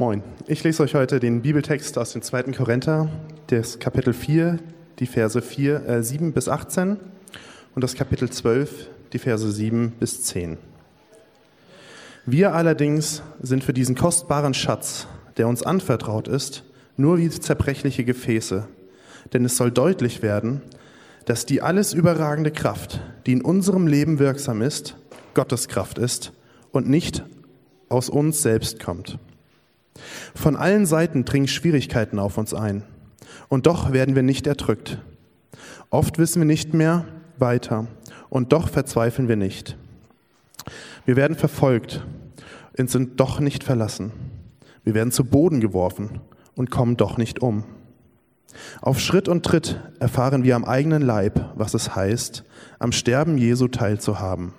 Moin. Ich lese euch heute den Bibeltext aus dem 2. Korinther, das Kapitel 4, die Verse 4, äh, 7 bis 18 und das Kapitel 12, die Verse 7 bis 10. Wir allerdings sind für diesen kostbaren Schatz, der uns anvertraut ist, nur wie zerbrechliche Gefäße, denn es soll deutlich werden, dass die alles überragende Kraft, die in unserem Leben wirksam ist, Gottes Kraft ist und nicht aus uns selbst kommt. Von allen Seiten dringen Schwierigkeiten auf uns ein. Und doch werden wir nicht erdrückt. Oft wissen wir nicht mehr weiter. Und doch verzweifeln wir nicht. Wir werden verfolgt und sind doch nicht verlassen. Wir werden zu Boden geworfen und kommen doch nicht um. Auf Schritt und Tritt erfahren wir am eigenen Leib, was es heißt, am Sterben Jesu teilzuhaben.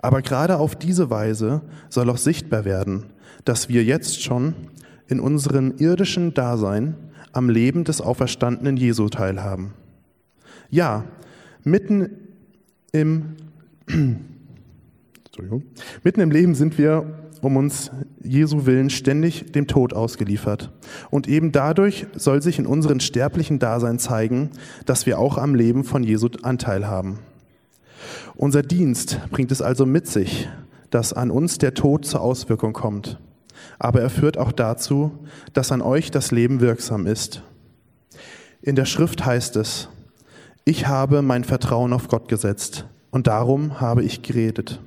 Aber gerade auf diese Weise soll auch sichtbar werden, dass wir jetzt schon in unserem irdischen Dasein am Leben des auferstandenen Jesu teilhaben. Ja, mitten im, mitten im Leben sind wir um uns Jesu willen ständig dem Tod ausgeliefert. Und eben dadurch soll sich in unserem sterblichen Dasein zeigen, dass wir auch am Leben von Jesu Anteil haben. Unser Dienst bringt es also mit sich, dass an uns der Tod zur Auswirkung kommt aber er führt auch dazu, dass an euch das Leben wirksam ist. In der Schrift heißt es, ich habe mein Vertrauen auf Gott gesetzt und darum habe ich geredet.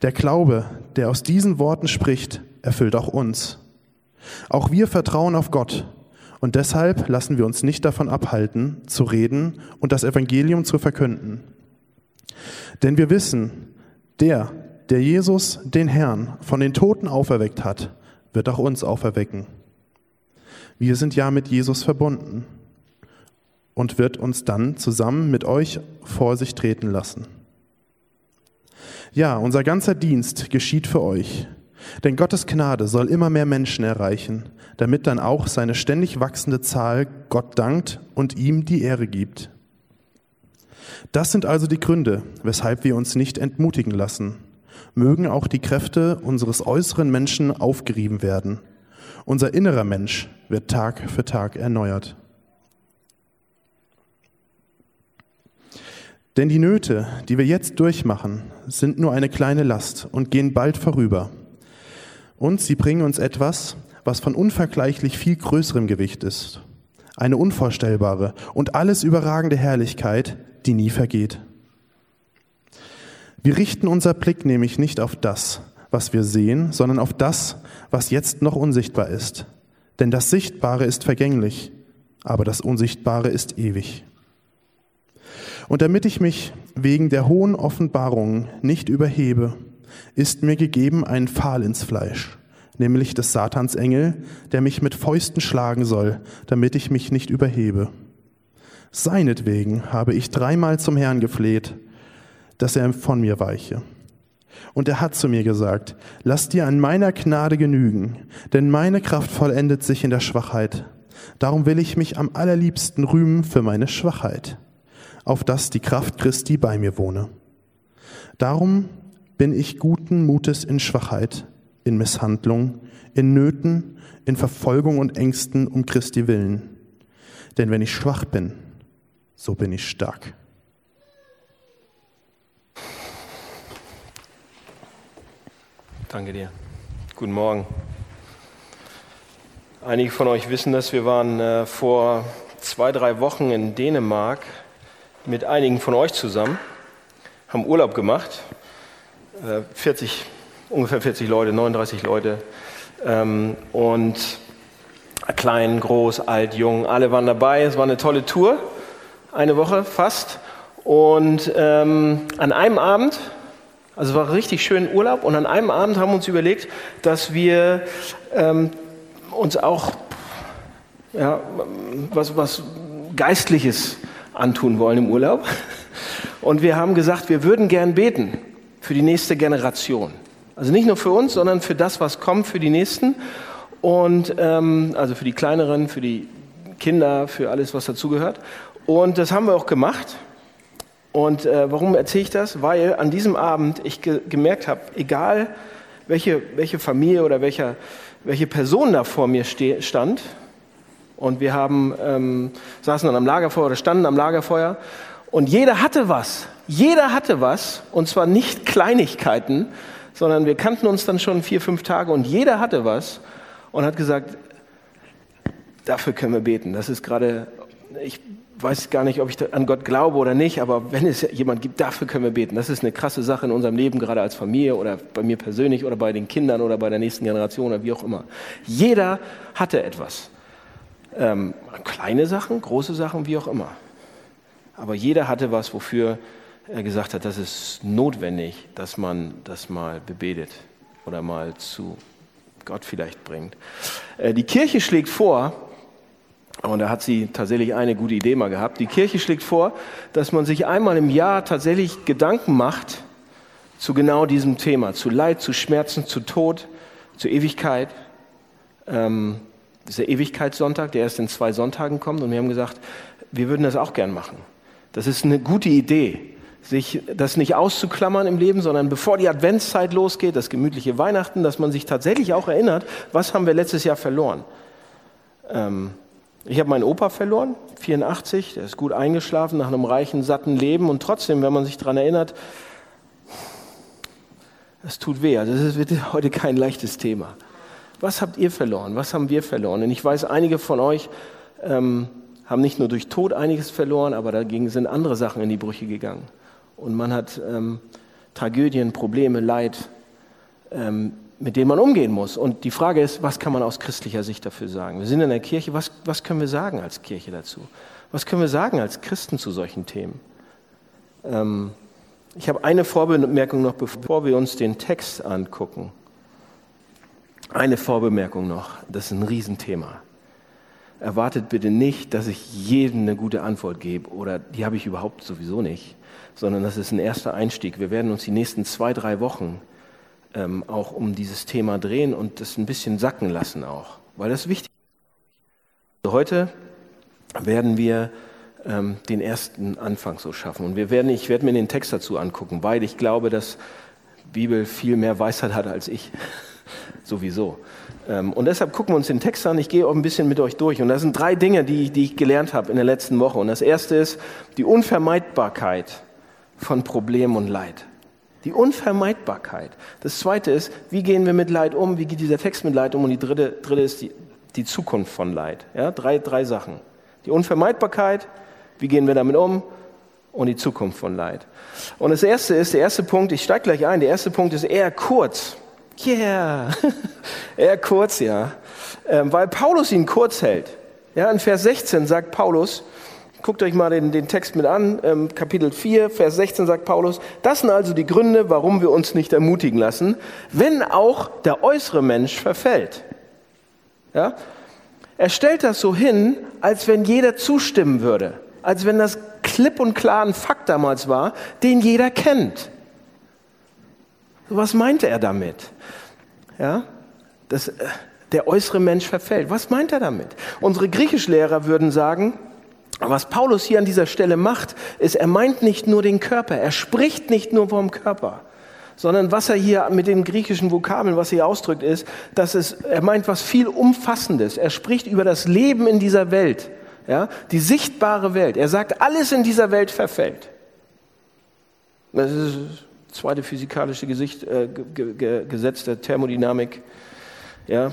Der Glaube, der aus diesen Worten spricht, erfüllt auch uns. Auch wir vertrauen auf Gott und deshalb lassen wir uns nicht davon abhalten, zu reden und das Evangelium zu verkünden. Denn wir wissen, der, der Jesus, den Herrn, von den Toten auferweckt hat, wird auch uns auferwecken. Wir sind ja mit Jesus verbunden und wird uns dann zusammen mit euch vor sich treten lassen. Ja, unser ganzer Dienst geschieht für euch, denn Gottes Gnade soll immer mehr Menschen erreichen, damit dann auch seine ständig wachsende Zahl Gott dankt und ihm die Ehre gibt. Das sind also die Gründe, weshalb wir uns nicht entmutigen lassen mögen auch die Kräfte unseres äußeren Menschen aufgerieben werden. Unser innerer Mensch wird Tag für Tag erneuert. Denn die Nöte, die wir jetzt durchmachen, sind nur eine kleine Last und gehen bald vorüber. Und sie bringen uns etwas, was von unvergleichlich viel größerem Gewicht ist. Eine unvorstellbare und alles überragende Herrlichkeit, die nie vergeht. Wir richten unser Blick nämlich nicht auf das, was wir sehen, sondern auf das, was jetzt noch unsichtbar ist. Denn das Sichtbare ist vergänglich, aber das Unsichtbare ist ewig. Und damit ich mich wegen der hohen Offenbarungen nicht überhebe, ist mir gegeben ein Pfahl ins Fleisch, nämlich des Satans Engel, der mich mit Fäusten schlagen soll, damit ich mich nicht überhebe. Seinetwegen habe ich dreimal zum Herrn gefleht, dass er von mir weiche. Und er hat zu mir gesagt, lass dir an meiner Gnade genügen, denn meine Kraft vollendet sich in der Schwachheit. Darum will ich mich am allerliebsten rühmen für meine Schwachheit, auf dass die Kraft Christi bei mir wohne. Darum bin ich guten Mutes in Schwachheit, in Misshandlung, in Nöten, in Verfolgung und Ängsten um Christi willen. Denn wenn ich schwach bin, so bin ich stark. Danke dir. Guten Morgen. Einige von euch wissen das. Wir waren äh, vor zwei, drei Wochen in Dänemark mit einigen von euch zusammen, haben Urlaub gemacht. Äh, 40, ungefähr 40 Leute, 39 Leute. Ähm, und klein, groß, alt, jung, alle waren dabei. Es war eine tolle Tour, eine Woche fast. Und ähm, an einem Abend also es war richtig schön Urlaub und an einem Abend haben wir uns überlegt, dass wir ähm, uns auch ja, was, was Geistliches antun wollen im Urlaub. Und wir haben gesagt, wir würden gern beten für die nächste Generation. Also nicht nur für uns, sondern für das, was kommt, für die Nächsten. Und ähm, also für die Kleineren, für die Kinder, für alles, was dazugehört. Und das haben wir auch gemacht. Und äh, warum erzähle ich das? Weil an diesem Abend ich ge gemerkt habe, egal welche, welche Familie oder welcher, welche Person da vor mir stand. Und wir haben, ähm, saßen dann am Lagerfeuer oder standen am Lagerfeuer. Und jeder hatte was. Jeder hatte was. Und zwar nicht Kleinigkeiten, sondern wir kannten uns dann schon vier, fünf Tage und jeder hatte was und hat gesagt, dafür können wir beten. Das ist gerade, ich weiß gar nicht, ob ich an Gott glaube oder nicht, aber wenn es jemand gibt, dafür können wir beten. Das ist eine krasse Sache in unserem Leben, gerade als Familie oder bei mir persönlich oder bei den Kindern oder bei der nächsten Generation oder wie auch immer. Jeder hatte etwas. Ähm, kleine Sachen, große Sachen, wie auch immer. Aber jeder hatte was, wofür er gesagt hat, das ist notwendig, dass man das mal bebetet oder mal zu Gott vielleicht bringt. Äh, die Kirche schlägt vor, und da hat sie tatsächlich eine gute Idee mal gehabt. Die Kirche schlägt vor, dass man sich einmal im Jahr tatsächlich Gedanken macht zu genau diesem Thema, zu Leid, zu Schmerzen, zu Tod, zu Ewigkeit. Ähm, das ist der Ewigkeitssonntag, der erst in zwei Sonntagen kommt. Und wir haben gesagt, wir würden das auch gern machen. Das ist eine gute Idee, sich das nicht auszuklammern im Leben, sondern bevor die Adventszeit losgeht, das gemütliche Weihnachten, dass man sich tatsächlich auch erinnert, was haben wir letztes Jahr verloren. Ähm, ich habe meinen Opa verloren, 84, der ist gut eingeschlafen nach einem reichen, satten Leben und trotzdem, wenn man sich daran erinnert, das tut weh. Also das wird heute kein leichtes Thema. Was habt ihr verloren? Was haben wir verloren? Und ich weiß, einige von euch ähm, haben nicht nur durch Tod einiges verloren, aber dagegen sind andere Sachen in die Brüche gegangen. Und man hat ähm, Tragödien, Probleme, Leid ähm, mit denen man umgehen muss. Und die Frage ist, was kann man aus christlicher Sicht dafür sagen? Wir sind in der Kirche, was, was können wir sagen als Kirche dazu? Was können wir sagen als Christen zu solchen Themen? Ähm, ich habe eine Vorbemerkung noch, bevor wir uns den Text angucken. Eine Vorbemerkung noch, das ist ein Riesenthema. Erwartet bitte nicht, dass ich jedem eine gute Antwort gebe oder die habe ich überhaupt sowieso nicht, sondern das ist ein erster Einstieg. Wir werden uns die nächsten zwei, drei Wochen ähm, auch um dieses Thema drehen und das ein bisschen sacken lassen auch, weil das wichtig ist. Also heute werden wir ähm, den ersten Anfang so schaffen und wir werden, ich werde mir den Text dazu angucken, weil ich glaube, dass Bibel viel mehr Weisheit hat als ich, sowieso. Ähm, und deshalb gucken wir uns den Text an. Ich gehe auch ein bisschen mit euch durch. Und das sind drei Dinge, die, die ich gelernt habe in der letzten Woche. Und das erste ist die Unvermeidbarkeit von Problem und Leid. Die Unvermeidbarkeit. Das zweite ist, wie gehen wir mit Leid um? Wie geht dieser Text mit Leid um? Und die dritte, dritte ist die, die Zukunft von Leid. Ja, drei, drei Sachen. Die Unvermeidbarkeit, wie gehen wir damit um? Und die Zukunft von Leid. Und das erste ist, der erste Punkt, ich steige gleich ein, der erste Punkt ist eher kurz. Yeah, eher kurz, ja. Ähm, weil Paulus ihn kurz hält. Ja, in Vers 16 sagt Paulus, Guckt euch mal den, den Text mit an, ähm, Kapitel 4, Vers 16 sagt Paulus, das sind also die Gründe, warum wir uns nicht ermutigen lassen, wenn auch der äußere Mensch verfällt. Ja? Er stellt das so hin, als wenn jeder zustimmen würde, als wenn das klipp und klar ein Fakt damals war, den jeder kennt. Was meinte er damit? Ja? Das, äh, der äußere Mensch verfällt. Was meint er damit? Unsere Griechischlehrer würden sagen, was Paulus hier an dieser Stelle macht, ist, er meint nicht nur den Körper, er spricht nicht nur vom Körper, sondern was er hier mit den griechischen Vokabeln, was er hier ausdrückt, ist, dass es, er meint was viel Umfassendes. Er spricht über das Leben in dieser Welt, ja, die sichtbare Welt. Er sagt, alles in dieser Welt verfällt. Das ist das zweite physikalische Gesicht, äh, Gesetz der Thermodynamik. Ja,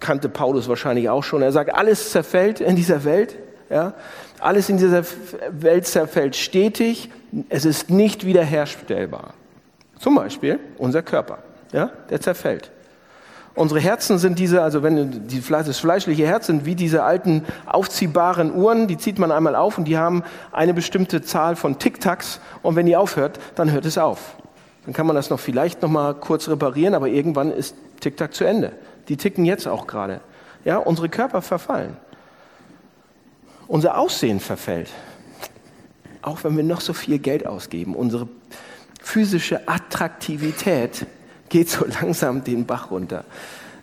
kannte Paulus wahrscheinlich auch schon. Er sagt, alles zerfällt in dieser Welt. Ja? Alles in dieser Welt zerfällt stetig, es ist nicht wiederherstellbar. Zum Beispiel unser Körper, ja? der zerfällt. Unsere Herzen sind diese, also wenn die, das fleischliche Herz sind wie diese alten aufziehbaren Uhren, die zieht man einmal auf und die haben eine bestimmte Zahl von Tic-Tacs und wenn die aufhört, dann hört es auf. Dann kann man das noch vielleicht noch mal kurz reparieren, aber irgendwann ist Tic-Tac zu Ende. Die ticken jetzt auch gerade. Ja, unsere Körper verfallen unser Aussehen verfällt. Auch wenn wir noch so viel Geld ausgeben, unsere physische Attraktivität geht so langsam den Bach runter.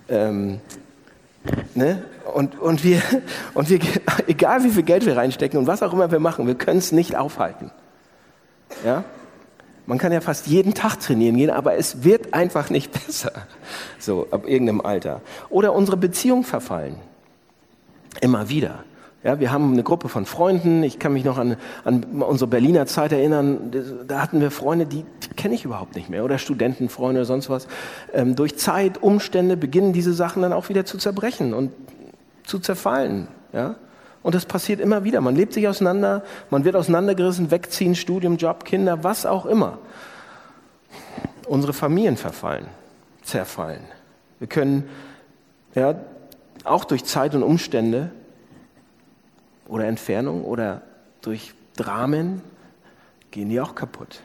Ähm, ne? und, und, wir, und wir, egal wie viel Geld wir reinstecken und was auch immer wir machen, wir können es nicht aufhalten. Ja? Man kann ja fast jeden Tag trainieren gehen, aber es wird einfach nicht besser. So, ab irgendeinem Alter. Oder unsere Beziehung verfallen. Immer wieder. Ja, wir haben eine Gruppe von Freunden. Ich kann mich noch an, an unsere Berliner Zeit erinnern. Da hatten wir Freunde, die, die kenne ich überhaupt nicht mehr. Oder Studentenfreunde oder sonst was. Ähm, durch Zeit, Umstände beginnen diese Sachen dann auch wieder zu zerbrechen und zu zerfallen. Ja? Und das passiert immer wieder. Man lebt sich auseinander, man wird auseinandergerissen, wegziehen, Studium, Job, Kinder, was auch immer. Unsere Familien verfallen, zerfallen. Wir können ja, auch durch Zeit und Umstände oder Entfernung oder durch Dramen gehen die auch kaputt.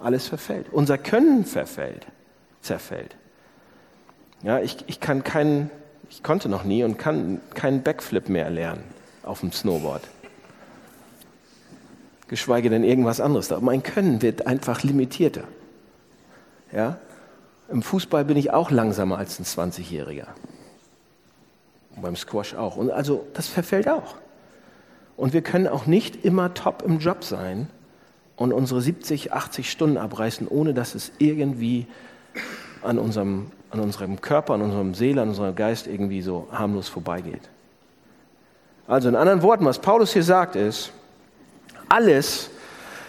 Alles verfällt. Unser Können verfällt, zerfällt. Ja, ich, ich kann keinen, ich konnte noch nie und kann keinen Backflip mehr lernen auf dem Snowboard. Geschweige denn irgendwas anderes. Aber mein Können wird einfach limitierter. Ja? Im Fußball bin ich auch langsamer als ein 20-Jähriger. Beim Squash auch. Und also das verfällt auch. Und wir können auch nicht immer top im Job sein und unsere 70, 80 Stunden abreißen, ohne dass es irgendwie an unserem, an unserem Körper, an unserem Seele, an unserem Geist irgendwie so harmlos vorbeigeht. Also in anderen Worten, was Paulus hier sagt, ist, alles,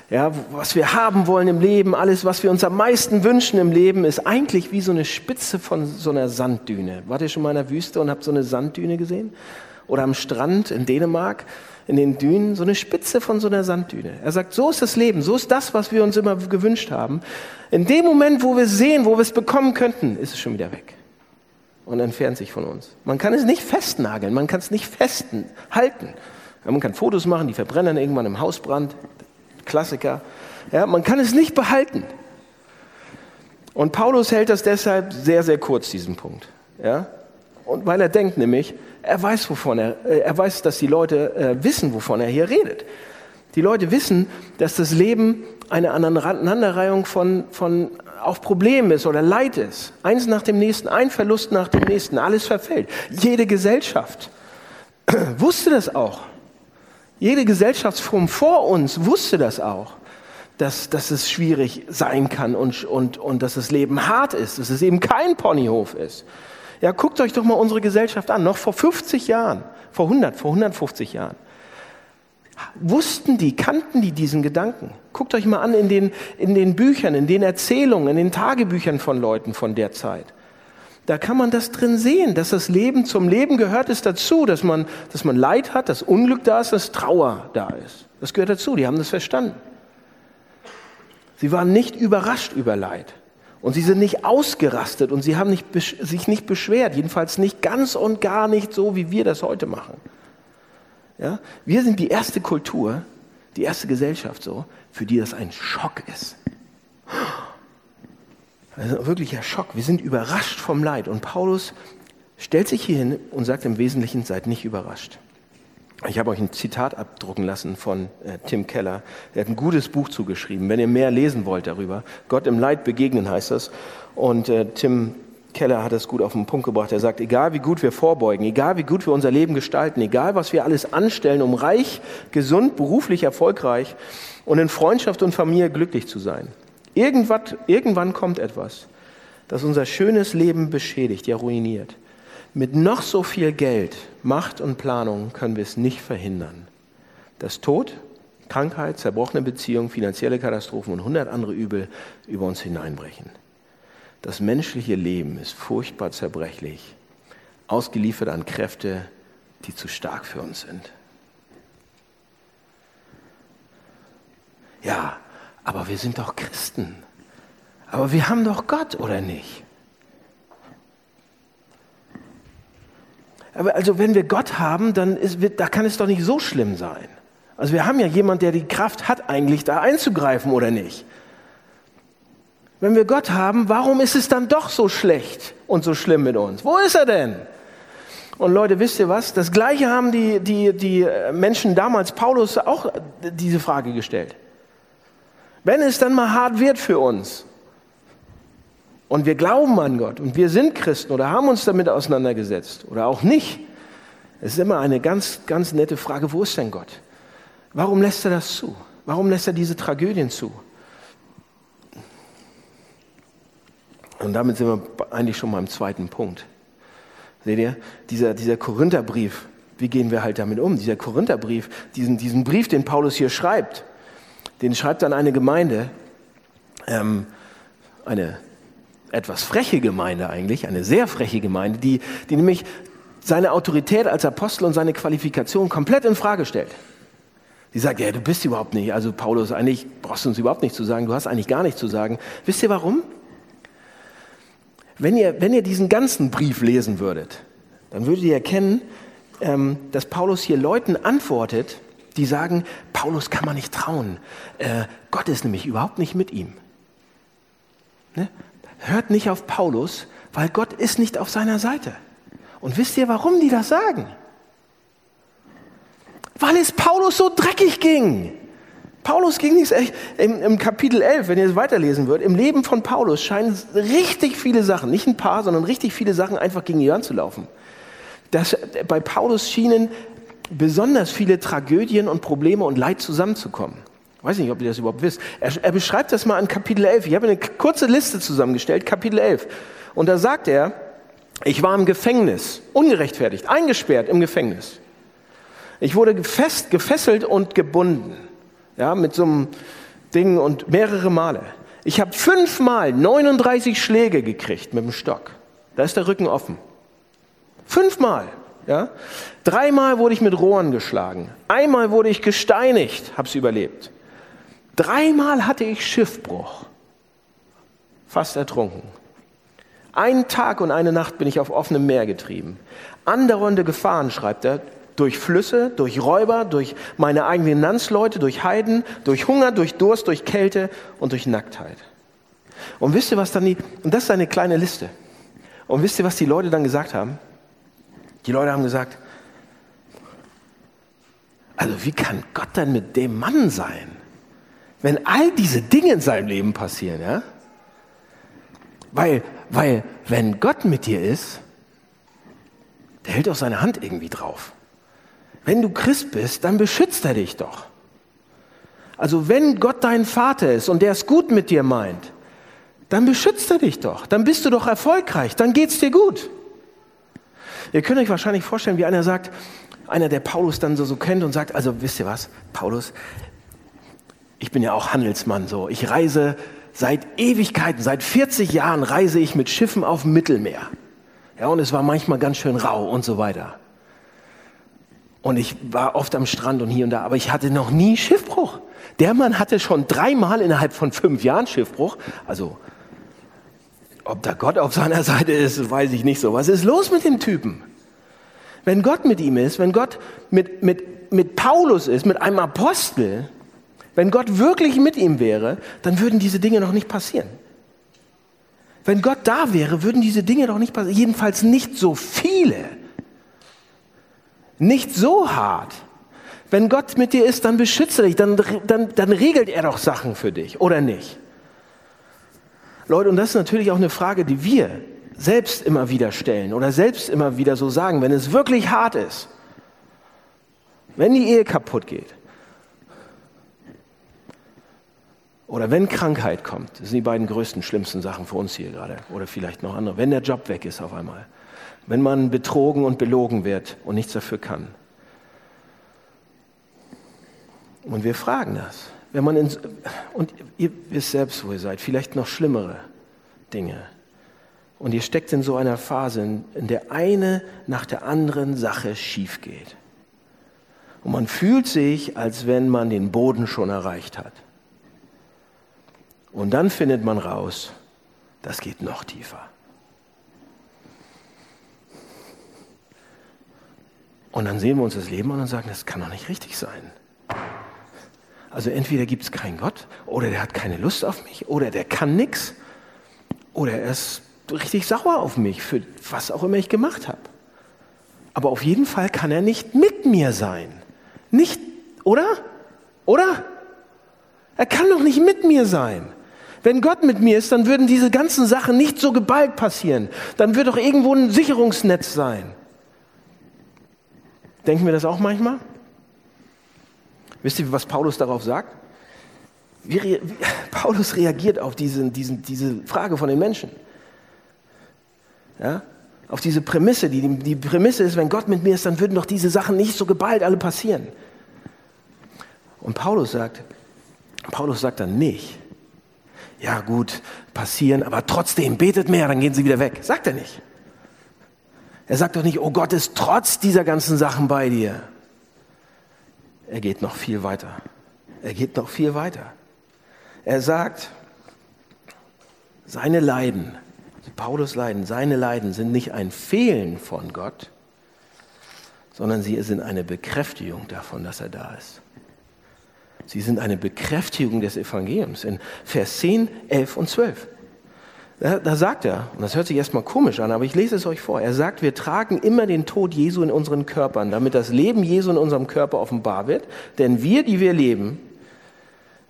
ja, was wir haben wollen im Leben, alles, was wir uns am meisten wünschen im Leben, ist eigentlich wie so eine Spitze von so einer Sanddüne. Wart ihr schon mal in der Wüste und habt so eine Sanddüne gesehen? Oder am Strand in Dänemark? In den Dünen, so eine Spitze von so einer Sanddüne. Er sagt, so ist das Leben, so ist das, was wir uns immer gewünscht haben. In dem Moment, wo wir sehen, wo wir es bekommen könnten, ist es schon wieder weg und entfernt sich von uns. Man kann es nicht festnageln, man kann es nicht festen, halten. Man kann Fotos machen, die verbrennen irgendwann im Hausbrand, Klassiker. Ja, man kann es nicht behalten. Und Paulus hält das deshalb sehr, sehr kurz, diesen Punkt. Ja? Und weil er denkt nämlich, er weiß, wovon er, äh, er weiß, dass die Leute äh, wissen, wovon er hier redet. Die Leute wissen, dass das Leben eine Aneinanderreihung von, von auch Problemen ist oder Leid ist. Eins nach dem nächsten, ein Verlust nach dem nächsten, alles verfällt. Jede Gesellschaft wusste das auch. Jede Gesellschaftsform vor uns wusste das auch, dass, dass es schwierig sein kann und, und, und dass das Leben hart ist, dass es eben kein Ponyhof ist. Ja, guckt euch doch mal unsere Gesellschaft an, noch vor 50 Jahren, vor 100, vor 150 Jahren. Wussten die, kannten die diesen Gedanken? Guckt euch mal an in den, in den Büchern, in den Erzählungen, in den Tagebüchern von Leuten von der Zeit. Da kann man das drin sehen, dass das Leben zum Leben gehört es dazu, dass man, dass man Leid hat, dass Unglück da ist, dass Trauer da ist. Das gehört dazu, die haben das verstanden. Sie waren nicht überrascht über Leid. Und sie sind nicht ausgerastet und sie haben nicht, sich nicht beschwert, jedenfalls nicht ganz und gar nicht so, wie wir das heute machen. Ja? Wir sind die erste Kultur, die erste Gesellschaft so, für die das ein Schock ist. Also wirklich ein Schock. Wir sind überrascht vom Leid. Und Paulus stellt sich hier hin und sagt im Wesentlichen, seid nicht überrascht. Ich habe euch ein Zitat abdrucken lassen von äh, Tim Keller. Er hat ein gutes Buch zugeschrieben, wenn ihr mehr lesen wollt darüber. Gott im Leid begegnen heißt das. Und äh, Tim Keller hat das gut auf den Punkt gebracht. Er sagt, egal wie gut wir vorbeugen, egal wie gut wir unser Leben gestalten, egal was wir alles anstellen, um reich, gesund, beruflich erfolgreich und in Freundschaft und Familie glücklich zu sein. Irgendwann, irgendwann kommt etwas, das unser schönes Leben beschädigt, ja ruiniert. Mit noch so viel Geld, Macht und Planung können wir es nicht verhindern. dass Tod, Krankheit, zerbrochene Beziehungen, finanzielle Katastrophen und hundert andere Übel über uns hineinbrechen. Das menschliche Leben ist furchtbar zerbrechlich, ausgeliefert an Kräfte, die zu stark für uns sind. Ja, aber wir sind doch Christen. Aber wir haben doch Gott, oder nicht? Also wenn wir Gott haben, dann ist, da kann es doch nicht so schlimm sein. Also wir haben ja jemand, der die Kraft hat, eigentlich da einzugreifen oder nicht. Wenn wir Gott haben, warum ist es dann doch so schlecht und so schlimm mit uns? Wo ist er denn? Und Leute, wisst ihr was? Das Gleiche haben die, die, die Menschen damals, Paulus, auch diese Frage gestellt. Wenn es dann mal hart wird für uns, und wir glauben an Gott und wir sind Christen oder haben uns damit auseinandergesetzt oder auch nicht. Es ist immer eine ganz, ganz nette Frage, wo ist denn Gott? Warum lässt er das zu? Warum lässt er diese Tragödien zu? Und damit sind wir eigentlich schon mal im zweiten Punkt. Seht ihr, dieser, dieser Korintherbrief, wie gehen wir halt damit um? Dieser Korintherbrief, diesen, diesen Brief, den Paulus hier schreibt, den schreibt dann eine Gemeinde, ähm, eine etwas freche Gemeinde eigentlich, eine sehr freche Gemeinde, die, die nämlich seine Autorität als Apostel und seine Qualifikation komplett in Frage stellt. Die sagt, ja, du bist überhaupt nicht, also Paulus, eigentlich brauchst du uns überhaupt nicht zu sagen, du hast eigentlich gar nichts zu sagen. Wisst ihr warum? Wenn ihr, wenn ihr diesen ganzen Brief lesen würdet, dann würdet ihr erkennen, ähm, dass Paulus hier Leuten antwortet, die sagen, Paulus kann man nicht trauen. Äh, Gott ist nämlich überhaupt nicht mit ihm. Ne? Hört nicht auf Paulus, weil Gott ist nicht auf seiner Seite. Und wisst ihr, warum die das sagen? Weil es Paulus so dreckig ging. Paulus ging nichts, im, im Kapitel 11, wenn ihr es weiterlesen würdet, im Leben von Paulus scheinen richtig viele Sachen, nicht ein paar, sondern richtig viele Sachen einfach gegen die Wand zu laufen. Das, bei Paulus schienen besonders viele Tragödien und Probleme und Leid zusammenzukommen. Weiß nicht, ob ihr das überhaupt wisst. Er, er beschreibt das mal in Kapitel 11. Ich habe eine kurze Liste zusammengestellt, Kapitel 11. Und da sagt er, ich war im Gefängnis, ungerechtfertigt, eingesperrt im Gefängnis. Ich wurde gefest, gefesselt und gebunden, ja, mit so einem Ding und mehrere Male. Ich habe fünfmal 39 Schläge gekriegt mit dem Stock. Da ist der Rücken offen. Fünfmal. Ja? Dreimal wurde ich mit Rohren geschlagen. Einmal wurde ich gesteinigt, habe es überlebt. Dreimal hatte ich Schiffbruch. Fast ertrunken. Einen Tag und eine Nacht bin ich auf offenem Meer getrieben. Andauernde Gefahren, schreibt er, durch Flüsse, durch Räuber, durch meine eigenen Landsleute, durch Heiden, durch Hunger, durch Durst, durch Kälte und durch Nacktheit. Und wisst ihr, was dann die, und das ist eine kleine Liste. Und wisst ihr, was die Leute dann gesagt haben? Die Leute haben gesagt, also wie kann Gott denn mit dem Mann sein, wenn all diese Dinge in seinem Leben passieren, ja? Weil, weil, wenn Gott mit dir ist, der hält auch seine Hand irgendwie drauf. Wenn du Christ bist, dann beschützt er dich doch. Also wenn Gott dein Vater ist und der es gut mit dir meint, dann beschützt er dich doch. Dann bist du doch erfolgreich. Dann geht's dir gut. Ihr könnt euch wahrscheinlich vorstellen, wie einer sagt, einer, der Paulus dann so, so kennt und sagt, also wisst ihr was, Paulus, ich bin ja auch Handelsmann so. Ich reise seit Ewigkeiten, seit 40 Jahren reise ich mit Schiffen auf dem Mittelmeer. Ja, und es war manchmal ganz schön rau und so weiter. Und ich war oft am Strand und hier und da, aber ich hatte noch nie Schiffbruch. Der Mann hatte schon dreimal innerhalb von fünf Jahren Schiffbruch. Also ob da Gott auf seiner Seite ist, weiß ich nicht so. Was ist los mit dem Typen? Wenn Gott mit ihm ist, wenn Gott mit, mit, mit Paulus ist, mit einem Apostel, wenn Gott wirklich mit ihm wäre, dann würden diese Dinge noch nicht passieren. Wenn Gott da wäre, würden diese Dinge doch nicht passieren. Jedenfalls nicht so viele. Nicht so hart. Wenn Gott mit dir ist, dann beschützt er dich, dann, dann, dann regelt er doch Sachen für dich, oder nicht? Leute, und das ist natürlich auch eine Frage, die wir selbst immer wieder stellen oder selbst immer wieder so sagen, wenn es wirklich hart ist, wenn die Ehe kaputt geht oder wenn Krankheit kommt, das sind die beiden größten, schlimmsten Sachen für uns hier gerade oder vielleicht noch andere, wenn der Job weg ist auf einmal, wenn man betrogen und belogen wird und nichts dafür kann. Und wir fragen das. Wenn man in, und ihr wisst selbst, wo ihr seid, vielleicht noch schlimmere Dinge. Und ihr steckt in so einer Phase, in der eine nach der anderen Sache schief geht. Und man fühlt sich, als wenn man den Boden schon erreicht hat. Und dann findet man raus, das geht noch tiefer. Und dann sehen wir uns das Leben an und sagen, das kann doch nicht richtig sein. Also entweder gibt es keinen Gott oder der hat keine Lust auf mich oder der kann nichts oder er ist richtig sauer auf mich für was auch immer ich gemacht habe. Aber auf jeden Fall kann er nicht mit mir sein. Nicht, oder? Oder? Er kann doch nicht mit mir sein. Wenn Gott mit mir ist, dann würden diese ganzen Sachen nicht so geballt passieren. Dann wird doch irgendwo ein Sicherungsnetz sein. Denken wir das auch manchmal? Wisst ihr, was Paulus darauf sagt? Wie, wie, Paulus reagiert auf diesen, diesen, diese Frage von den Menschen. Ja? Auf diese Prämisse. Die, die Prämisse ist, wenn Gott mit mir ist, dann würden doch diese Sachen nicht so geballt alle passieren. Und Paulus sagt, Paulus sagt dann nicht, ja gut, passieren, aber trotzdem betet mehr, dann gehen sie wieder weg. Sagt er nicht. Er sagt doch nicht, oh Gott ist trotz dieser ganzen Sachen bei dir. Er geht noch viel weiter. Er geht noch viel weiter. Er sagt, seine Leiden, Paulus Leiden, seine Leiden sind nicht ein Fehlen von Gott, sondern sie sind eine Bekräftigung davon, dass er da ist. Sie sind eine Bekräftigung des Evangeliums in Vers 10, 11 und 12. Da, da, sagt er, und das hört sich erstmal komisch an, aber ich lese es euch vor. Er sagt, wir tragen immer den Tod Jesu in unseren Körpern, damit das Leben Jesu in unserem Körper offenbar wird. Denn wir, die wir leben,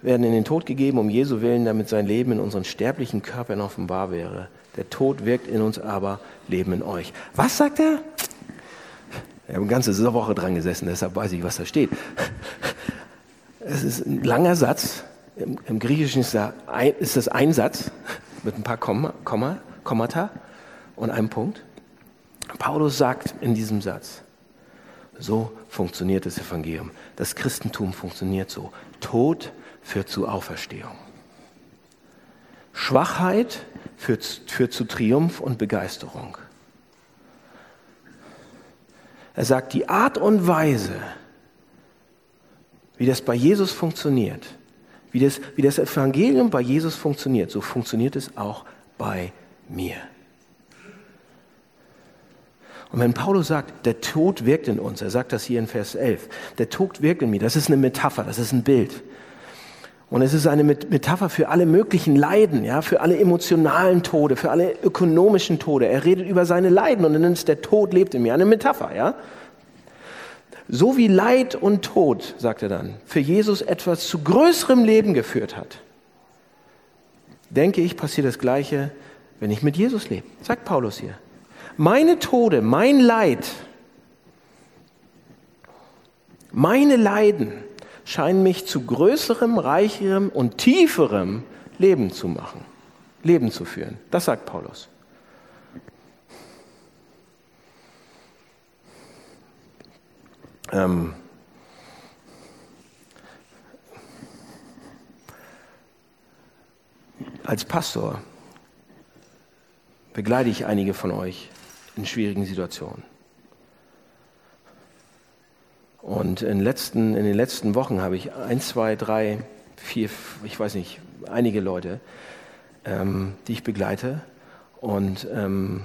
werden in den Tod gegeben, um Jesu willen, damit sein Leben in unseren sterblichen Körpern offenbar wäre. Der Tod wirkt in uns aber, Leben in euch. Was sagt er? Ich habe eine ganze Woche dran gesessen, deshalb weiß ich, was da steht. Es ist ein langer Satz. Im, im Griechischen ist, da ein, ist, das ein Satz mit ein paar Komma, Komma, Kommata und einem Punkt. Paulus sagt in diesem Satz, so funktioniert das Evangelium. Das Christentum funktioniert so. Tod führt zu Auferstehung. Schwachheit führt, führt zu Triumph und Begeisterung. Er sagt, die Art und Weise, wie das bei Jesus funktioniert, wie das, wie das Evangelium bei Jesus funktioniert, so funktioniert es auch bei mir. Und wenn Paulus sagt, der Tod wirkt in uns, er sagt das hier in Vers 11, der Tod wirkt in mir, das ist eine Metapher, das ist ein Bild. Und es ist eine Metapher für alle möglichen Leiden, ja, für alle emotionalen Tode, für alle ökonomischen Tode. Er redet über seine Leiden und er nennt es der Tod lebt in mir, eine Metapher, ja. So wie Leid und Tod, sagt er dann, für Jesus etwas zu größerem Leben geführt hat, denke ich, passiert das Gleiche, wenn ich mit Jesus lebe. Sagt Paulus hier. Meine Tode, mein Leid, meine Leiden scheinen mich zu größerem, reicherem und tieferem Leben zu machen, Leben zu führen. Das sagt Paulus. Ähm, als Pastor begleite ich einige von euch in schwierigen Situationen. Und in, letzten, in den letzten Wochen habe ich ein, zwei, drei, vier, ich weiß nicht, einige Leute, ähm, die ich begleite. Und ähm,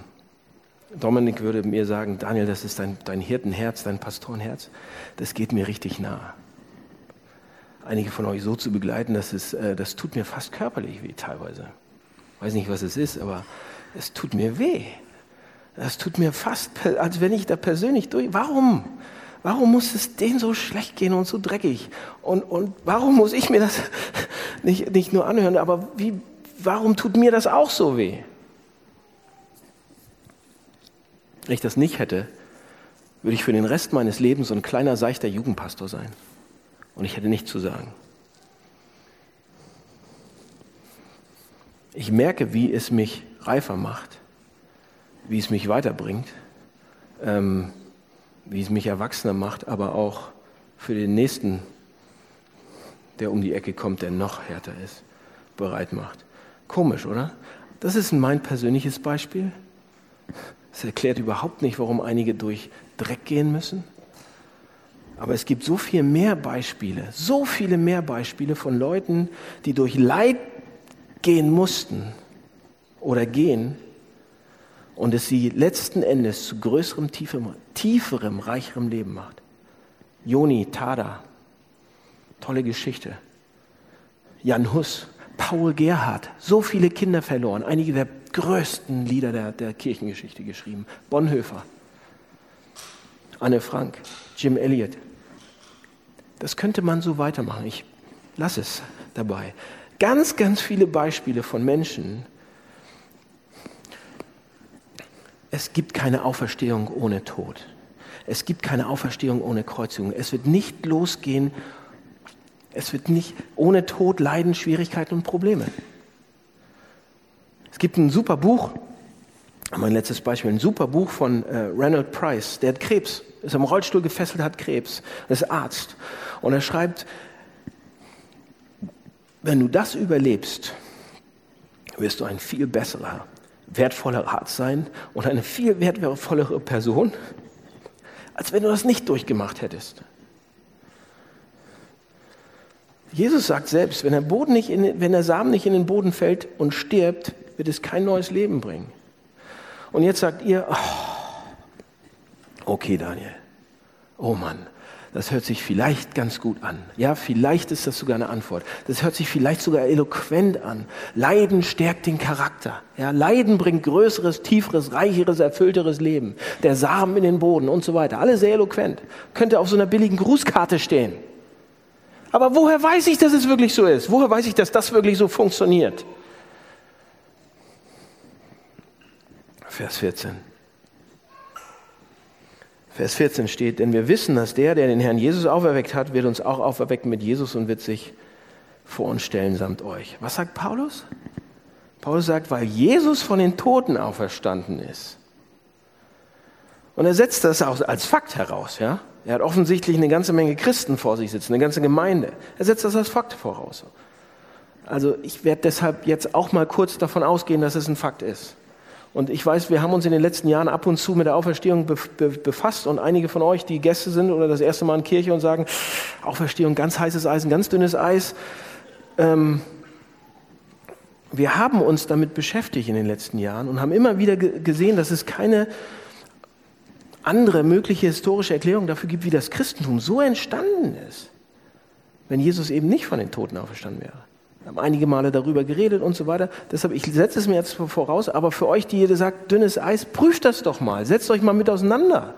Dominik würde mir sagen, Daniel, das ist dein, dein Hirtenherz, dein Pastorenherz. Das geht mir richtig nah. Einige von euch so zu begleiten, das, ist, äh, das tut mir fast körperlich weh teilweise. Weiß nicht, was es ist, aber es tut mir weh. Das tut mir fast, als wenn ich da persönlich durch. Warum? Warum muss es denen so schlecht gehen und so dreckig? Und, und warum muss ich mir das nicht, nicht nur anhören, aber wie, warum tut mir das auch so weh? Wenn ich das nicht hätte, würde ich für den Rest meines Lebens so ein kleiner, seichter Jugendpastor sein. Und ich hätte nichts zu sagen. Ich merke, wie es mich reifer macht, wie es mich weiterbringt. Ähm, wie es mich erwachsener macht, aber auch für den Nächsten, der um die Ecke kommt, der noch härter ist, bereit macht. Komisch, oder? Das ist mein persönliches Beispiel. Es erklärt überhaupt nicht, warum einige durch Dreck gehen müssen. Aber es gibt so viel mehr Beispiele, so viele mehr Beispiele von Leuten, die durch Leid gehen mussten oder gehen, und es sie letzten Endes zu größerem, tieferem, tieferem, reicherem Leben macht. Joni, Tada, tolle Geschichte. Jan Hus, Paul Gerhardt, so viele Kinder verloren, einige der größten Lieder der, der Kirchengeschichte geschrieben. Bonhoeffer, Anne Frank, Jim Elliot. Das könnte man so weitermachen. Ich lasse es dabei. Ganz, ganz viele Beispiele von Menschen, es gibt keine Auferstehung ohne Tod. Es gibt keine Auferstehung ohne Kreuzigung. Es wird nicht losgehen, es wird nicht ohne Tod, Leiden, Schwierigkeiten und Probleme. Es gibt ein super Buch Mein letztes Beispiel, ein super Buch von äh, Reynold Price, der hat Krebs, ist am Rollstuhl gefesselt, hat Krebs, ist Arzt. Und er schreibt, wenn du das überlebst, wirst du ein viel besserer, wertvoller Arzt sein und eine viel wertvollere Person, als wenn du das nicht durchgemacht hättest. Jesus sagt selbst, wenn der, Boden nicht in, wenn der Samen nicht in den Boden fällt und stirbt, wird es kein neues Leben bringen. Und jetzt sagt ihr, oh, okay Daniel, oh Mann, das hört sich vielleicht ganz gut an. Ja, vielleicht ist das sogar eine Antwort. Das hört sich vielleicht sogar eloquent an. Leiden stärkt den Charakter. Ja, Leiden bringt größeres, tieferes, reicheres, erfüllteres Leben. Der Samen in den Boden und so weiter. Alle sehr eloquent. Könnte auf so einer billigen Grußkarte stehen. Aber woher weiß ich, dass es wirklich so ist? Woher weiß ich, dass das wirklich so funktioniert? Vers 14. Vers 14 steht, denn wir wissen, dass der, der den Herrn Jesus auferweckt hat, wird uns auch auferwecken mit Jesus und wird sich vor uns stellen samt euch. Was sagt Paulus? Paulus sagt, weil Jesus von den Toten auferstanden ist. Und er setzt das auch als Fakt heraus, ja? Er hat offensichtlich eine ganze Menge Christen vor sich sitzen, eine ganze Gemeinde. Er setzt das als Fakt voraus. Also ich werde deshalb jetzt auch mal kurz davon ausgehen, dass es ein Fakt ist. Und ich weiß, wir haben uns in den letzten Jahren ab und zu mit der Auferstehung befasst und einige von euch, die Gäste sind oder das erste Mal in Kirche und sagen, Auferstehung, ganz heißes Eis, ein ganz dünnes Eis. Ähm, wir haben uns damit beschäftigt in den letzten Jahren und haben immer wieder gesehen, dass es keine andere mögliche historische Erklärung dafür gibt, wie das Christentum so entstanden ist, wenn Jesus eben nicht von den Toten auferstanden wäre. Haben einige Male darüber geredet und so weiter. Deshalb, ich setze es mir jetzt voraus, aber für euch, die ihr sagt, dünnes Eis, prüft das doch mal. Setzt euch mal mit auseinander.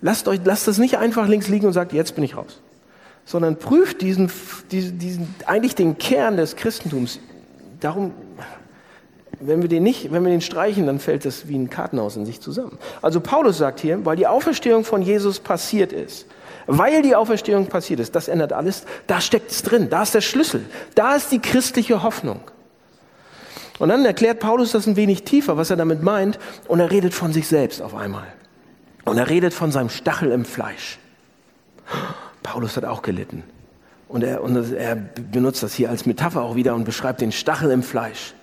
Lasst, euch, lasst das nicht einfach links liegen und sagt, jetzt bin ich raus. Sondern prüft diesen, diesen, diesen, eigentlich den Kern des Christentums. Darum, wenn wir den nicht, wenn wir den streichen, dann fällt das wie ein Kartenhaus in sich zusammen. Also Paulus sagt hier, weil die Auferstehung von Jesus passiert ist, weil die Auferstehung passiert ist, das ändert alles, da steckt es drin, da ist der Schlüssel, da ist die christliche Hoffnung. Und dann erklärt Paulus das ein wenig tiefer, was er damit meint, und er redet von sich selbst auf einmal. Und er redet von seinem Stachel im Fleisch. Paulus hat auch gelitten. Und er, und er benutzt das hier als Metapher auch wieder und beschreibt den Stachel im Fleisch.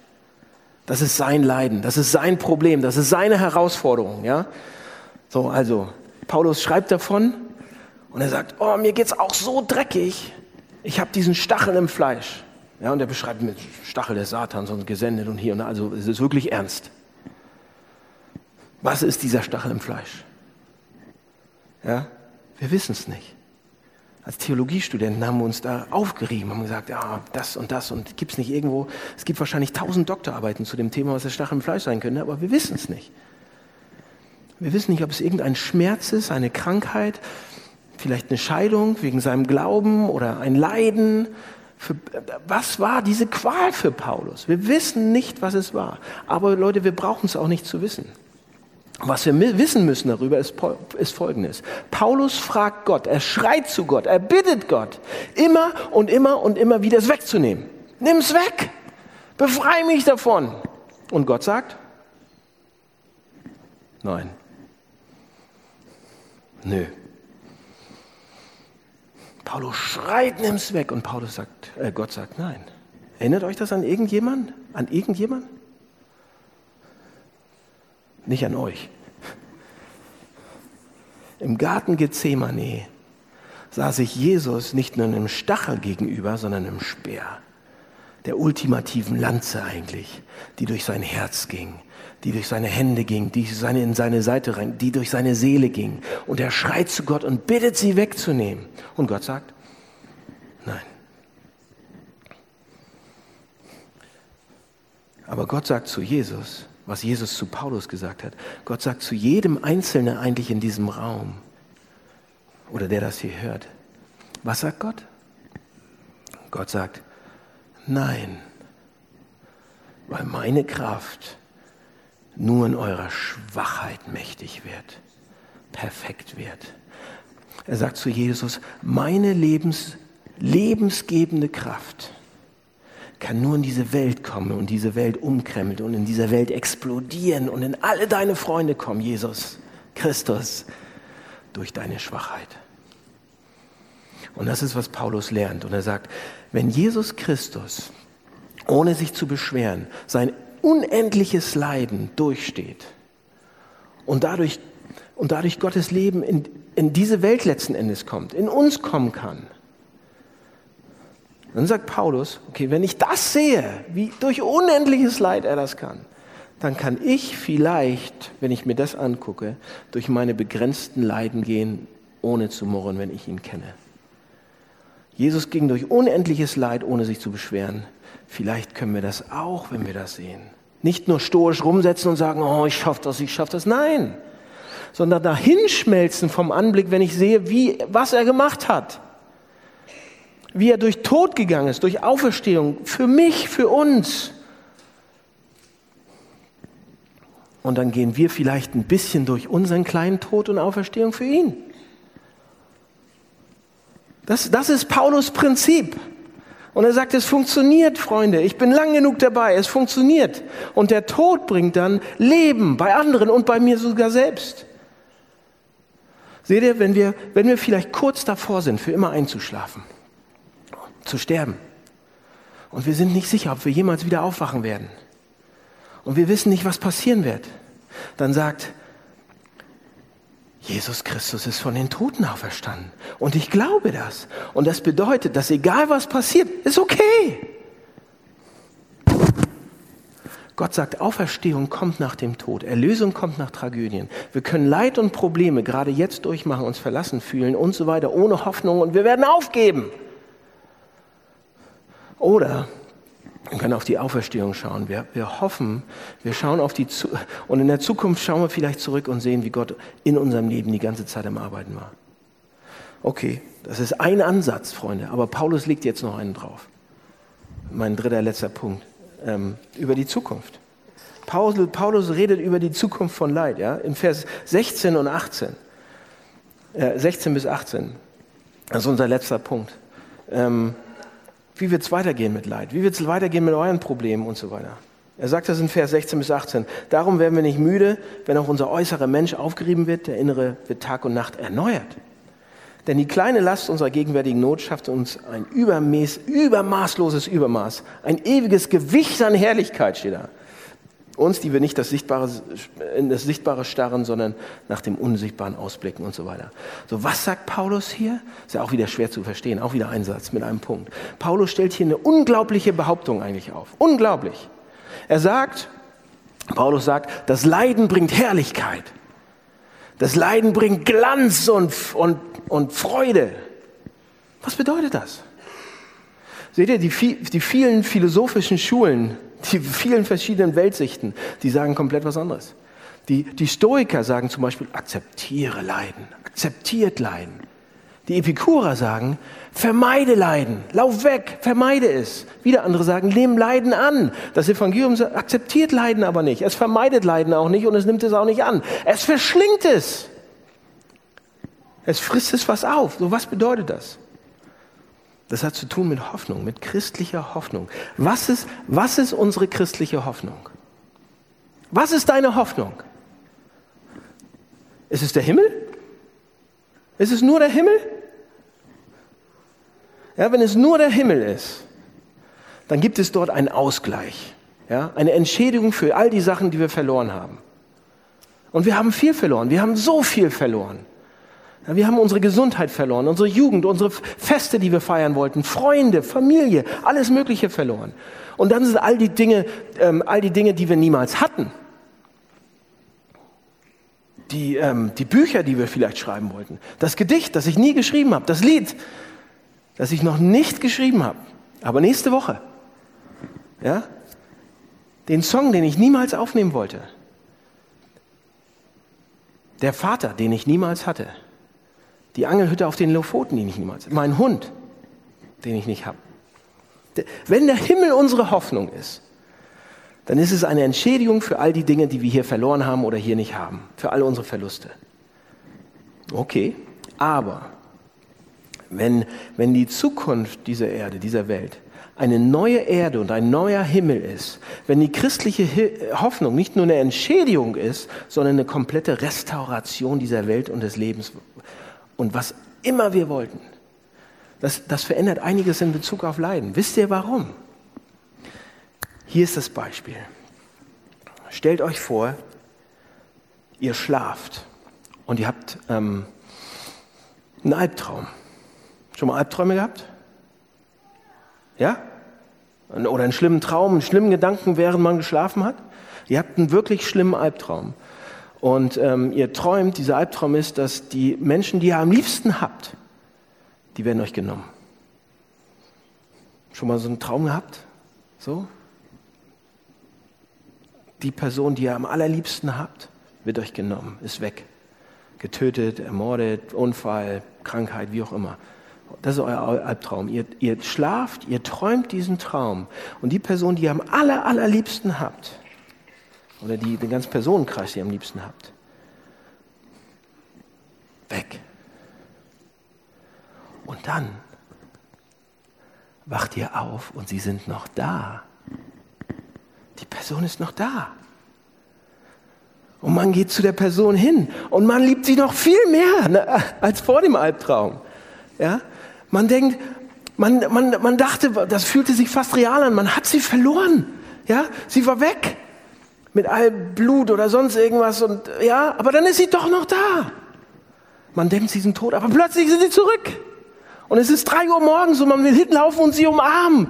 Das ist sein Leiden, das ist sein Problem, das ist seine Herausforderung. Ja? So, also, Paulus schreibt davon, und er sagt, oh, mir geht's auch so dreckig. Ich habe diesen Stachel im Fleisch. Ja, und er beschreibt mit Stachel des Satans und gesendet und hier und da. Also es ist wirklich ernst. Was ist dieser Stachel im Fleisch? Ja, wir wissen es nicht. Als Theologiestudenten haben wir uns da aufgerieben, haben gesagt, ja, das und das und gibt es nicht irgendwo, es gibt wahrscheinlich tausend Doktorarbeiten zu dem Thema, was der Stachel im Fleisch sein könnte, aber wir wissen es nicht. Wir wissen nicht, ob es irgendein Schmerz ist, eine Krankheit, vielleicht eine Scheidung wegen seinem Glauben oder ein Leiden. Für, was war diese Qual für Paulus? Wir wissen nicht, was es war. Aber Leute, wir brauchen es auch nicht zu wissen. Was wir wissen müssen darüber ist, ist Folgendes. Paulus fragt Gott, er schreit zu Gott, er bittet Gott, immer und immer und immer wieder es wegzunehmen. Nimm es weg, befreie mich davon. Und Gott sagt, nein. Nö, Paulus schreit, nimm's weg. Und Paulus sagt, äh, Gott sagt, nein. Erinnert euch das an irgendjemand? An irgendjemand? Nicht an euch. Im Garten Gethsemane sah sich Jesus nicht nur einem Stachel gegenüber, sondern einem Speer. Der ultimativen Lanze eigentlich, die durch sein Herz ging die durch seine Hände ging, die seine, in seine Seite rein, die durch seine Seele ging. Und er schreit zu Gott und bittet sie wegzunehmen. Und Gott sagt, nein. Aber Gott sagt zu Jesus, was Jesus zu Paulus gesagt hat, Gott sagt zu jedem Einzelnen eigentlich in diesem Raum, oder der das hier hört, was sagt Gott? Gott sagt, nein, weil meine Kraft nur in eurer Schwachheit mächtig wird, perfekt wird. Er sagt zu Jesus, meine Lebens, lebensgebende Kraft kann nur in diese Welt kommen und diese Welt umkrempeln und in dieser Welt explodieren und in alle deine Freunde kommen, Jesus Christus, durch deine Schwachheit. Und das ist, was Paulus lernt. Und er sagt, wenn Jesus Christus, ohne sich zu beschweren, sein unendliches Leiden durchsteht und dadurch, und dadurch Gottes Leben in, in diese Welt letzten Endes kommt, in uns kommen kann, dann sagt Paulus, okay, wenn ich das sehe, wie durch unendliches Leid er das kann, dann kann ich vielleicht, wenn ich mir das angucke, durch meine begrenzten Leiden gehen, ohne zu murren, wenn ich ihn kenne. Jesus ging durch unendliches Leid, ohne sich zu beschweren. Vielleicht können wir das auch, wenn wir das sehen. Nicht nur stoisch rumsetzen und sagen, oh, ich schaffe das, ich schaffe das. Nein, sondern dahinschmelzen vom Anblick, wenn ich sehe, wie, was er gemacht hat wie er durch Tod gegangen ist, durch Auferstehung, für mich, für uns. Und dann gehen wir vielleicht ein bisschen durch unseren kleinen Tod und Auferstehung für ihn. Das, das ist Paulus Prinzip. Und er sagt, es funktioniert, Freunde. Ich bin lang genug dabei. Es funktioniert. Und der Tod bringt dann Leben bei anderen und bei mir sogar selbst. Seht ihr, wenn wir, wenn wir vielleicht kurz davor sind, für immer einzuschlafen, zu sterben. Und wir sind nicht sicher, ob wir jemals wieder aufwachen werden. Und wir wissen nicht, was passieren wird. Dann sagt, Jesus Christus ist von den Toten auferstanden. Und ich glaube das. Und das bedeutet, dass egal was passiert, ist okay. Gott sagt, Auferstehung kommt nach dem Tod, Erlösung kommt nach Tragödien. Wir können Leid und Probleme gerade jetzt durchmachen, uns verlassen fühlen und so weiter, ohne Hoffnung und wir werden aufgeben. Oder wir können auf die Auferstehung schauen. Wir, wir hoffen, wir schauen auf die Zu und in der Zukunft schauen wir vielleicht zurück und sehen, wie Gott in unserem Leben die ganze Zeit am Arbeiten war. Okay, das ist ein Ansatz, Freunde, aber Paulus legt jetzt noch einen drauf. Mein dritter, letzter Punkt ähm, über die Zukunft. Paulus, Paulus redet über die Zukunft von Leid, ja, in Vers 16 und 18. Äh, 16 bis 18. Das ist unser letzter Punkt. Ähm, wie wird es weitergehen mit Leid? Wie wird es weitergehen mit euren Problemen und so weiter? Er sagt das in Vers 16 bis 18. Darum werden wir nicht müde, wenn auch unser äußerer Mensch aufgerieben wird, der innere wird Tag und Nacht erneuert. Denn die kleine Last unserer gegenwärtigen Not schafft uns ein übermäß, übermaßloses Übermaß, ein ewiges Gewicht an Herrlichkeit, steht da. Uns, die wir nicht das Sichtbare, in das Sichtbare starren, sondern nach dem Unsichtbaren ausblicken und so weiter. So, was sagt Paulus hier? Ist ja auch wieder schwer zu verstehen, auch wieder ein Satz mit einem Punkt. Paulus stellt hier eine unglaubliche Behauptung eigentlich auf. Unglaublich. Er sagt, Paulus sagt, das Leiden bringt Herrlichkeit. Das Leiden bringt Glanz und, und, und Freude. Was bedeutet das? Seht ihr, die, die vielen philosophischen Schulen, die vielen verschiedenen Weltsichten, die sagen komplett was anderes. Die, die Stoiker sagen zum Beispiel, akzeptiere Leiden, akzeptiert Leiden. Die Epikurer sagen, vermeide Leiden, lauf weg, vermeide es. Wieder andere sagen, nehm Leiden an. Das Evangelium akzeptiert Leiden aber nicht. Es vermeidet Leiden auch nicht und es nimmt es auch nicht an. Es verschlingt es. Es frisst es was auf. So was bedeutet das? Das hat zu tun mit Hoffnung, mit christlicher Hoffnung. Was ist, was ist unsere christliche Hoffnung? Was ist deine Hoffnung? Ist es der Himmel? Ist es nur der Himmel? Ja, wenn es nur der Himmel ist, dann gibt es dort einen Ausgleich, ja, eine Entschädigung für all die Sachen, die wir verloren haben. Und wir haben viel verloren, wir haben so viel verloren. Wir haben unsere Gesundheit verloren, unsere Jugend, unsere Feste, die wir feiern wollten, Freunde, Familie, alles Mögliche verloren. Und dann sind all die Dinge, ähm, all die Dinge, die wir niemals hatten. Die, ähm, die Bücher, die wir vielleicht schreiben wollten. Das Gedicht, das ich nie geschrieben habe. Das Lied, das ich noch nicht geschrieben habe. Aber nächste Woche. Ja? Den Song, den ich niemals aufnehmen wollte. Der Vater, den ich niemals hatte. Die Angelhütte auf den Lofoten, die ich niemals. Mein Hund, den ich nicht habe. Wenn der Himmel unsere Hoffnung ist, dann ist es eine Entschädigung für all die Dinge, die wir hier verloren haben oder hier nicht haben. Für alle unsere Verluste. Okay, aber wenn, wenn die Zukunft dieser Erde, dieser Welt eine neue Erde und ein neuer Himmel ist, wenn die christliche Hoffnung nicht nur eine Entschädigung ist, sondern eine komplette Restauration dieser Welt und des Lebens und was immer wir wollten, das, das verändert einiges in Bezug auf Leiden. Wisst ihr warum? Hier ist das Beispiel. Stellt euch vor, ihr schlaft und ihr habt ähm, einen Albtraum. Schon mal Albträume gehabt? Ja? Oder einen schlimmen Traum, einen schlimmen Gedanken, während man geschlafen hat? Ihr habt einen wirklich schlimmen Albtraum. Und ähm, ihr träumt, dieser Albtraum ist, dass die Menschen, die ihr am liebsten habt, die werden euch genommen. Schon mal so einen Traum gehabt? So? Die Person, die ihr am allerliebsten habt, wird euch genommen, ist weg. Getötet, ermordet, Unfall, Krankheit, wie auch immer. Das ist euer Albtraum. Ihr, ihr schlaft, ihr träumt diesen Traum. Und die Person, die ihr am aller, allerliebsten habt, oder die, den ganzen Personenkreis, die ihr am liebsten habt, weg. Und dann wacht ihr auf und sie sind noch da. Die Person ist noch da. Und man geht zu der Person hin und man liebt sie noch viel mehr ne, als vor dem Albtraum. Ja? Man denkt, man, man, man dachte, das fühlte sich fast real an, man hat sie verloren. Ja? Sie war weg mit all Blut oder sonst irgendwas und ja, aber dann ist sie doch noch da. Man denkt, sie sind tot, aber plötzlich sind sie zurück. Und es ist drei Uhr morgens und man will hinlaufen und sie umarmen.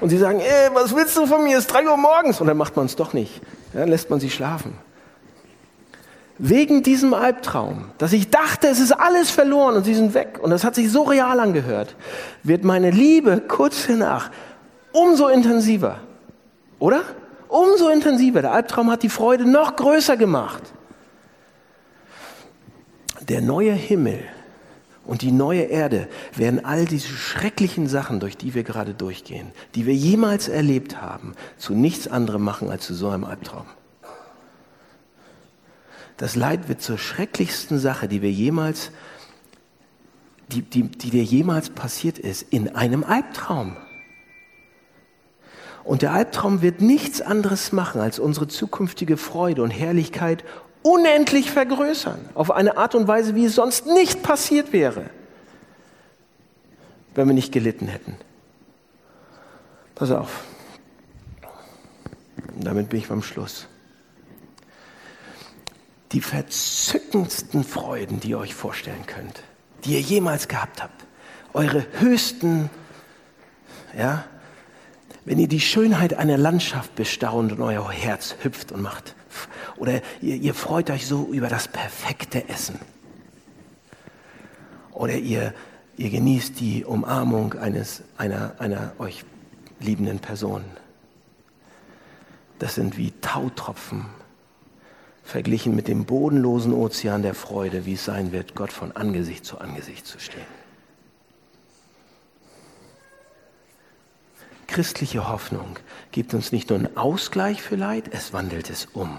Und sie sagen, ey, was willst du von mir? Es ist drei Uhr morgens. Und dann macht man es doch nicht. Ja, dann lässt man sie schlafen. Wegen diesem Albtraum, dass ich dachte, es ist alles verloren und sie sind weg. Und das hat sich so real angehört, wird meine Liebe kurz danach umso intensiver. Oder? Umso intensiver. Der Albtraum hat die Freude noch größer gemacht. Der neue Himmel und die neue Erde werden all diese schrecklichen Sachen, durch die wir gerade durchgehen, die wir jemals erlebt haben, zu nichts anderem machen als zu so einem Albtraum. Das Leid wird zur schrecklichsten Sache, die wir jemals, die, die, die dir jemals passiert ist, in einem Albtraum. Und der Albtraum wird nichts anderes machen, als unsere zukünftige Freude und Herrlichkeit unendlich vergrößern, auf eine Art und Weise, wie es sonst nicht passiert wäre, wenn wir nicht gelitten hätten. Pass auf. Und damit bin ich beim Schluss. Die verzückendsten Freuden, die ihr euch vorstellen könnt, die ihr jemals gehabt habt, eure höchsten, ja, wenn ihr die Schönheit einer Landschaft bestaunt und euer Herz hüpft und macht, oder ihr, ihr freut euch so über das perfekte Essen. Oder ihr, ihr genießt die Umarmung eines, einer, einer euch liebenden Person. Das sind wie Tautropfen verglichen mit dem bodenlosen Ozean der Freude, wie es sein wird, Gott von Angesicht zu Angesicht zu stehen. Christliche Hoffnung gibt uns nicht nur einen Ausgleich für Leid, es wandelt es um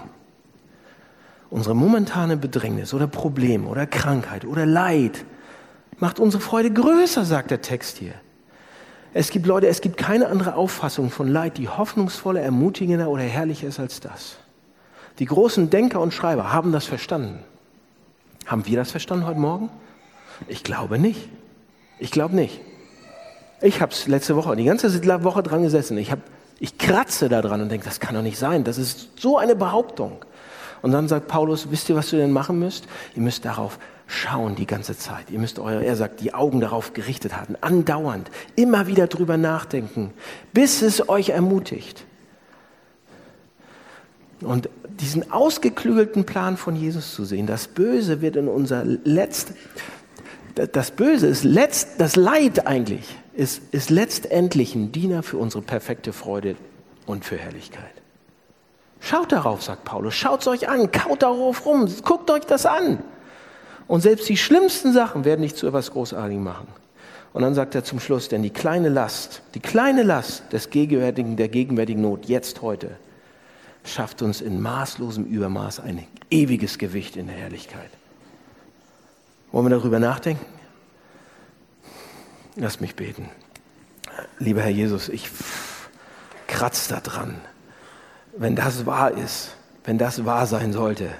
unsere momentane Bedrängnis oder Problem oder Krankheit oder Leid macht unsere Freude größer, sagt der Text hier. Es gibt Leute, es gibt keine andere Auffassung von Leid, die hoffnungsvoller, ermutigender oder herrlicher ist als das. Die großen Denker und Schreiber haben das verstanden. Haben wir das verstanden heute Morgen? Ich glaube nicht. Ich glaube nicht. Ich habe es letzte Woche, die ganze Woche dran gesessen. Ich, hab, ich kratze da dran und denke, das kann doch nicht sein. Das ist so eine Behauptung. Und dann sagt Paulus, wisst ihr, was ihr denn machen müsst? Ihr müsst darauf schauen die ganze Zeit. Ihr müsst euer, er sagt, die Augen darauf gerichtet haben, andauernd, immer wieder drüber nachdenken, bis es euch ermutigt. Und diesen ausgeklügelten Plan von Jesus zu sehen, das Böse wird in unser letzt, das Böse ist letzt, das Leid eigentlich, ist, ist letztendlich ein Diener für unsere perfekte Freude und für Herrlichkeit. Schaut darauf, sagt Paulus, schaut es euch an, kaut darauf rum, guckt euch das an. Und selbst die schlimmsten Sachen werden nicht zu etwas Großartigem machen. Und dann sagt er zum Schluss, denn die kleine Last, die kleine Last des gegenwärtigen, der gegenwärtigen Not, jetzt, heute, schafft uns in maßlosem Übermaß ein ewiges Gewicht in der Herrlichkeit. Wollen wir darüber nachdenken? Lass mich beten. lieber Herr Jesus, ich kratze da dran. Wenn das wahr ist, wenn das wahr sein sollte,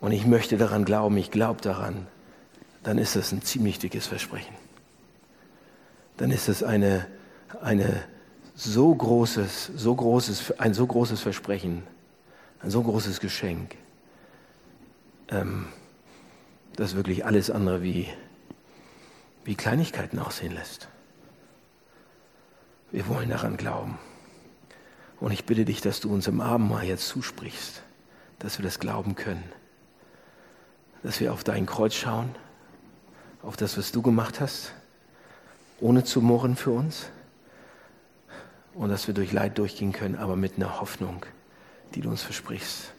und ich möchte daran glauben, ich glaube daran, dann ist das ein ziemlich dickes Versprechen. Dann ist es eine, eine so großes, so großes, ein so großes Versprechen, ein so großes Geschenk, ähm, das wirklich alles andere wie, wie Kleinigkeiten aussehen lässt. Wir wollen daran glauben. Und ich bitte dich, dass du uns im Abendmahl jetzt zusprichst, dass wir das glauben können dass wir auf dein Kreuz schauen, auf das, was du gemacht hast, ohne zu murren für uns. Und dass wir durch Leid durchgehen können, aber mit einer Hoffnung, die du uns versprichst.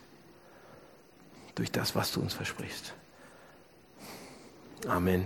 Durch das, was du uns versprichst. Amen.